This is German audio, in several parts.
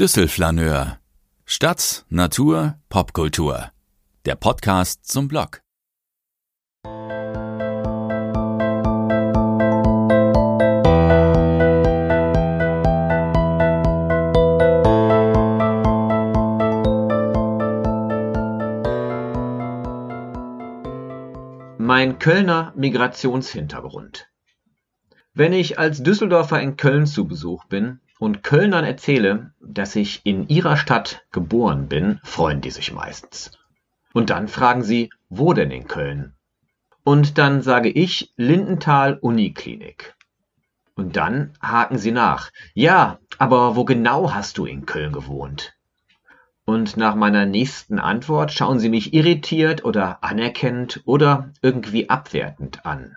Düsselflaneur. Stadt, Natur, Popkultur. Der Podcast zum Blog. Mein Kölner Migrationshintergrund. Wenn ich als Düsseldorfer in Köln zu Besuch bin und Kölnern erzähle, dass ich in ihrer Stadt geboren bin, freuen die sich meistens. Und dann fragen sie, wo denn in Köln? Und dann sage ich Lindenthal Uniklinik. Und dann haken sie nach. Ja, aber wo genau hast du in Köln gewohnt? Und nach meiner nächsten Antwort schauen sie mich irritiert oder anerkennend oder irgendwie abwertend an.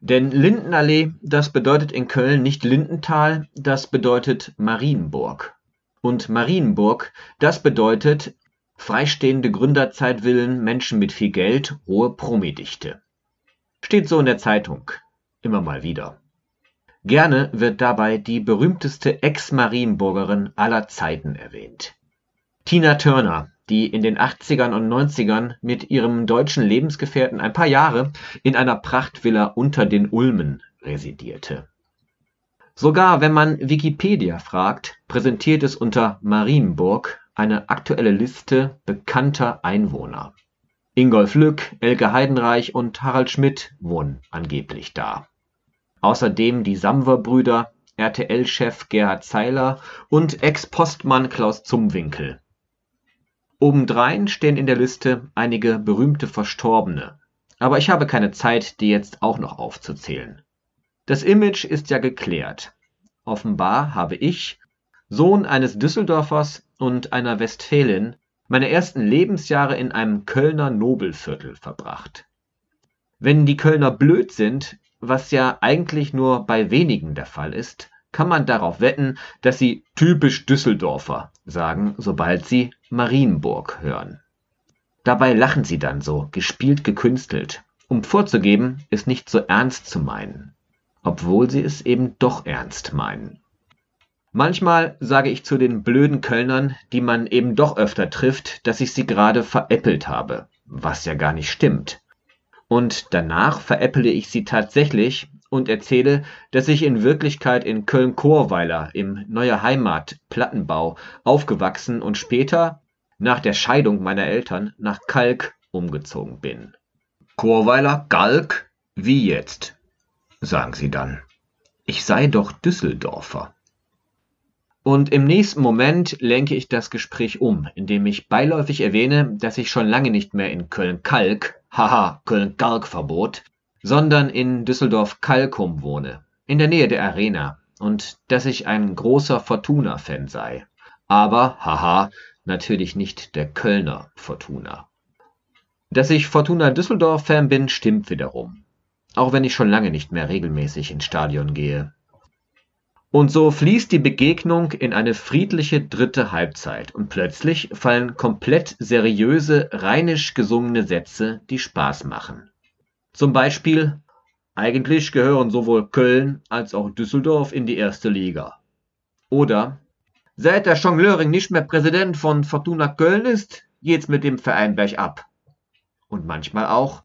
Denn Lindenallee, das bedeutet in Köln nicht Lindenthal, das bedeutet Marienburg. Und Marienburg, das bedeutet freistehende Gründerzeitvillen, Menschen mit viel Geld, hohe Promidichte. Steht so in der Zeitung. Immer mal wieder. Gerne wird dabei die berühmteste Ex-Marienburgerin aller Zeiten erwähnt. Tina Turner, die in den 80ern und 90ern mit ihrem deutschen Lebensgefährten ein paar Jahre in einer Prachtvilla unter den Ulmen residierte. Sogar wenn man Wikipedia fragt, präsentiert es unter Marienburg eine aktuelle Liste bekannter Einwohner. Ingolf Lück, Elke Heidenreich und Harald Schmidt wohnen angeblich da. Außerdem die Samwer-Brüder, RTL-Chef Gerhard Zeiler und Ex-Postmann Klaus Zumwinkel. Obendrein stehen in der Liste einige berühmte Verstorbene, aber ich habe keine Zeit, die jetzt auch noch aufzuzählen. Das Image ist ja geklärt. Offenbar habe ich, Sohn eines Düsseldorfers und einer Westfälin, meine ersten Lebensjahre in einem Kölner Nobelviertel verbracht. Wenn die Kölner blöd sind, was ja eigentlich nur bei wenigen der Fall ist, kann man darauf wetten, dass sie typisch Düsseldorfer sagen, sobald sie Marienburg hören. Dabei lachen sie dann so, gespielt gekünstelt, um vorzugeben, es nicht so ernst zu meinen, obwohl sie es eben doch ernst meinen. Manchmal sage ich zu den blöden Kölnern, die man eben doch öfter trifft, dass ich sie gerade veräppelt habe, was ja gar nicht stimmt. Und danach veräpple ich sie tatsächlich und erzähle, dass ich in Wirklichkeit in Köln-Chorweiler im Neue Heimat Plattenbau aufgewachsen und später, nach der Scheidung meiner Eltern, nach Kalk umgezogen bin. Chorweiler, Galk? Wie jetzt? sagen sie dann. Ich sei doch Düsseldorfer. Und im nächsten Moment lenke ich das Gespräch um, indem ich beiläufig erwähne, dass ich schon lange nicht mehr in Köln-Kalk, haha, Köln-Kalk-Verbot, sondern in Düsseldorf-Kalkum wohne, in der Nähe der Arena, und dass ich ein großer Fortuna-Fan sei. Aber, haha, natürlich nicht der Kölner Fortuna. Dass ich Fortuna Düsseldorf-Fan bin, stimmt wiederum. Auch wenn ich schon lange nicht mehr regelmäßig ins Stadion gehe. Und so fließt die Begegnung in eine friedliche dritte Halbzeit und plötzlich fallen komplett seriöse, rheinisch gesungene Sätze, die Spaß machen. Zum Beispiel: Eigentlich gehören sowohl Köln als auch Düsseldorf in die erste Liga. Oder Seit der Jongleuring nicht mehr Präsident von Fortuna Köln ist, geht's mit dem Verein bergab. Und manchmal auch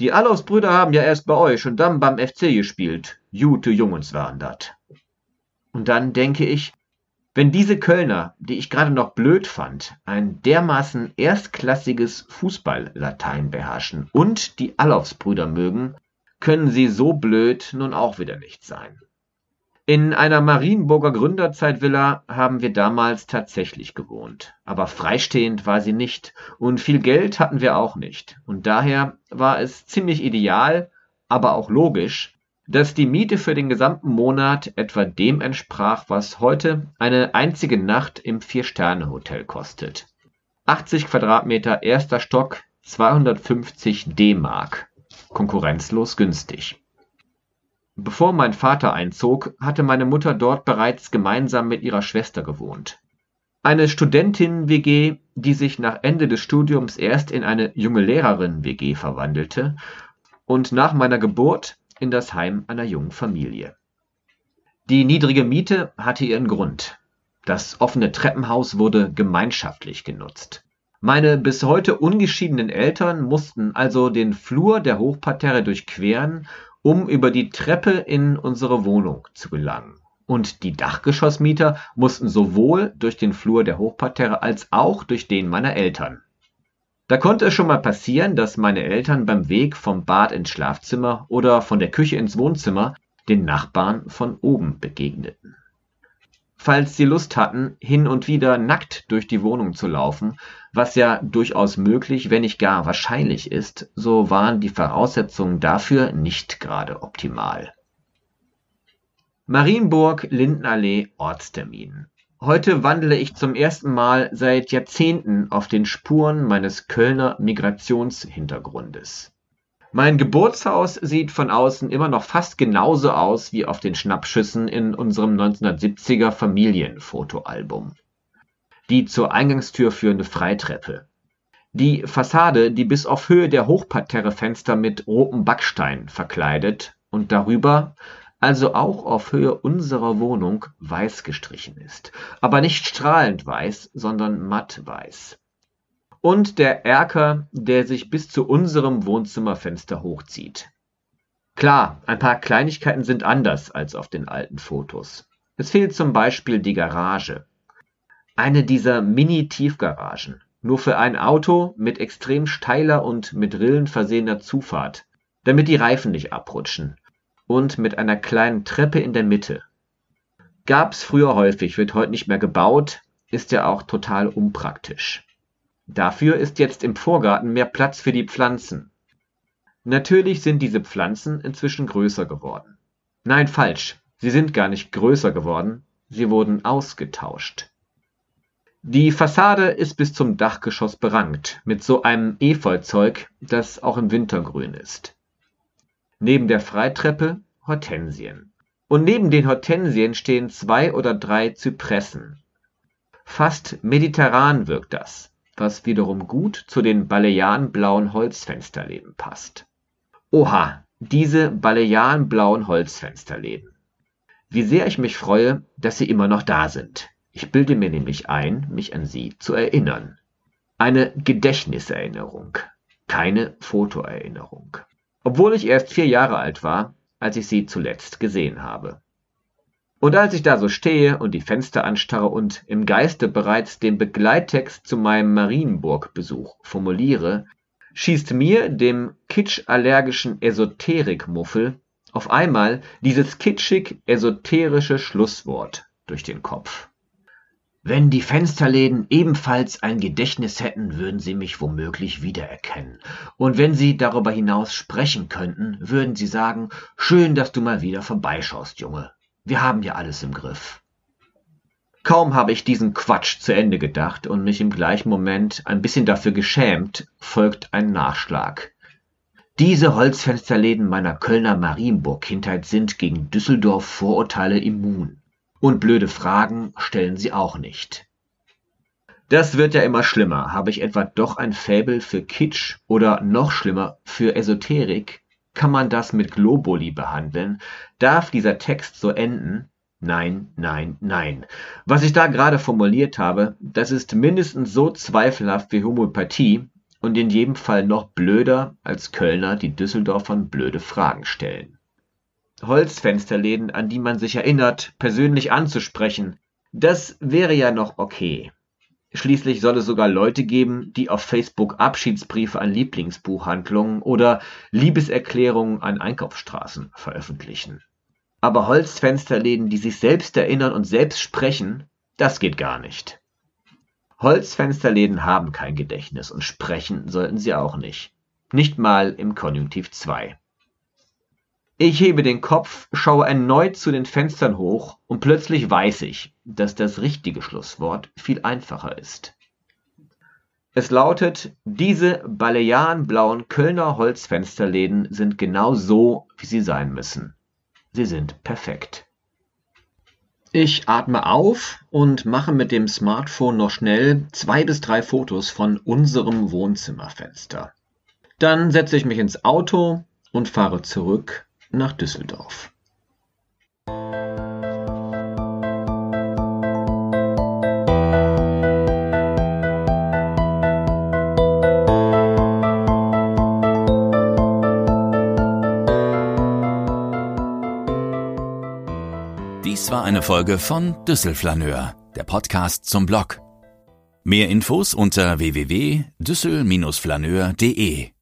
Die Allos-Brüder haben ja erst bei euch und dann beim FC gespielt. Jute Jungens waren dat. Und dann denke ich, wenn diese Kölner, die ich gerade noch blöd fand, ein dermaßen erstklassiges Fußballlatein beherrschen und die Allofsbrüder mögen, können sie so blöd nun auch wieder nicht sein. In einer Marienburger Gründerzeitvilla haben wir damals tatsächlich gewohnt, aber freistehend war sie nicht. Und viel Geld hatten wir auch nicht, und daher war es ziemlich ideal, aber auch logisch, dass die Miete für den gesamten Monat etwa dem entsprach, was heute eine einzige Nacht im Vier-Sterne-Hotel kostet. 80 Quadratmeter erster Stock, 250 D-Mark. Konkurrenzlos günstig. Bevor mein Vater einzog, hatte meine Mutter dort bereits gemeinsam mit ihrer Schwester gewohnt. Eine Studentinnen-WG, die sich nach Ende des Studiums erst in eine junge Lehrerin-WG verwandelte und nach meiner Geburt in das Heim einer jungen Familie. Die niedrige Miete hatte ihren Grund. Das offene Treppenhaus wurde gemeinschaftlich genutzt. Meine bis heute ungeschiedenen Eltern mussten also den Flur der Hochparterre durchqueren, um über die Treppe in unsere Wohnung zu gelangen. Und die Dachgeschossmieter mussten sowohl durch den Flur der Hochparterre als auch durch den meiner Eltern. Da konnte es schon mal passieren, dass meine Eltern beim Weg vom Bad ins Schlafzimmer oder von der Küche ins Wohnzimmer den Nachbarn von oben begegneten falls sie Lust hatten, hin und wieder nackt durch die Wohnung zu laufen, was ja durchaus möglich, wenn nicht gar wahrscheinlich ist, so waren die Voraussetzungen dafür nicht gerade optimal. Marienburg, Lindenallee, Ortstermin. Heute wandle ich zum ersten Mal seit Jahrzehnten auf den Spuren meines Kölner Migrationshintergrundes. Mein Geburtshaus sieht von außen immer noch fast genauso aus wie auf den Schnappschüssen in unserem 1970er Familienfotoalbum. Die zur Eingangstür führende Freitreppe. Die Fassade, die bis auf Höhe der Hochparterrefenster mit rotem Backstein verkleidet und darüber, also auch auf Höhe unserer Wohnung, weiß gestrichen ist. Aber nicht strahlend weiß, sondern matt weiß und der Erker, der sich bis zu unserem Wohnzimmerfenster hochzieht. Klar, ein paar Kleinigkeiten sind anders als auf den alten Fotos. Es fehlt zum Beispiel die Garage. Eine dieser Mini-Tiefgaragen, nur für ein Auto mit extrem steiler und mit Rillen versehener Zufahrt, damit die Reifen nicht abrutschen, und mit einer kleinen Treppe in der Mitte. Gab's früher häufig, wird heute nicht mehr gebaut, ist ja auch total unpraktisch. Dafür ist jetzt im Vorgarten mehr Platz für die Pflanzen. Natürlich sind diese Pflanzen inzwischen größer geworden. Nein, falsch, sie sind gar nicht größer geworden, sie wurden ausgetauscht. Die Fassade ist bis zum Dachgeschoss berankt mit so einem Efeuzeug, das auch im Winter grün ist. Neben der Freitreppe Hortensien. Und neben den Hortensien stehen zwei oder drei Zypressen. Fast mediterran wirkt das was wiederum gut zu den balearenblauen Holzfensterläden passt. Oha, diese balearenblauen Holzfensterläden. Wie sehr ich mich freue, dass sie immer noch da sind. Ich bilde mir nämlich ein, mich an sie zu erinnern. Eine Gedächtniserinnerung, keine Fotoerinnerung. Obwohl ich erst vier Jahre alt war, als ich sie zuletzt gesehen habe. Und als ich da so stehe und die Fenster anstarre und im Geiste bereits den Begleittext zu meinem Marienburg-Besuch formuliere, schießt mir, dem kitschallergischen Esoterikmuffel, auf einmal dieses kitschig-esoterische Schlusswort durch den Kopf. Wenn die Fensterläden ebenfalls ein Gedächtnis hätten, würden sie mich womöglich wiedererkennen. Und wenn sie darüber hinaus sprechen könnten, würden sie sagen, schön, dass du mal wieder vorbeischaust, Junge. Wir haben ja alles im Griff. Kaum habe ich diesen Quatsch zu Ende gedacht und mich im gleichen Moment ein bisschen dafür geschämt, folgt ein Nachschlag. Diese Holzfensterläden meiner Kölner Marienburg-Kindheit sind gegen Düsseldorf Vorurteile immun. Und blöde Fragen stellen sie auch nicht. Das wird ja immer schlimmer. Habe ich etwa doch ein Fäbel für Kitsch oder noch schlimmer für Esoterik? Kann man das mit Globuli behandeln? Darf dieser Text so enden? Nein, nein, nein. Was ich da gerade formuliert habe, das ist mindestens so zweifelhaft wie Homöopathie und in jedem Fall noch blöder, als Kölner die Düsseldorfern blöde Fragen stellen. Holzfensterläden, an die man sich erinnert, persönlich anzusprechen, das wäre ja noch okay. Schließlich soll es sogar Leute geben, die auf Facebook Abschiedsbriefe an Lieblingsbuchhandlungen oder Liebeserklärungen an Einkaufsstraßen veröffentlichen. Aber Holzfensterläden, die sich selbst erinnern und selbst sprechen, das geht gar nicht. Holzfensterläden haben kein Gedächtnis und sprechen sollten sie auch nicht. Nicht mal im Konjunktiv 2. Ich hebe den Kopf, schaue erneut zu den Fenstern hoch und plötzlich weiß ich, dass das richtige Schlusswort viel einfacher ist. Es lautet, diese balearenblauen Kölner Holzfensterläden sind genau so, wie sie sein müssen. Sie sind perfekt. Ich atme auf und mache mit dem Smartphone noch schnell zwei bis drei Fotos von unserem Wohnzimmerfenster. Dann setze ich mich ins Auto und fahre zurück nach Düsseldorf Dies war eine Folge von Düsselflaneur, der Podcast zum Blog. Mehr Infos unter www.düssel-flaneur.de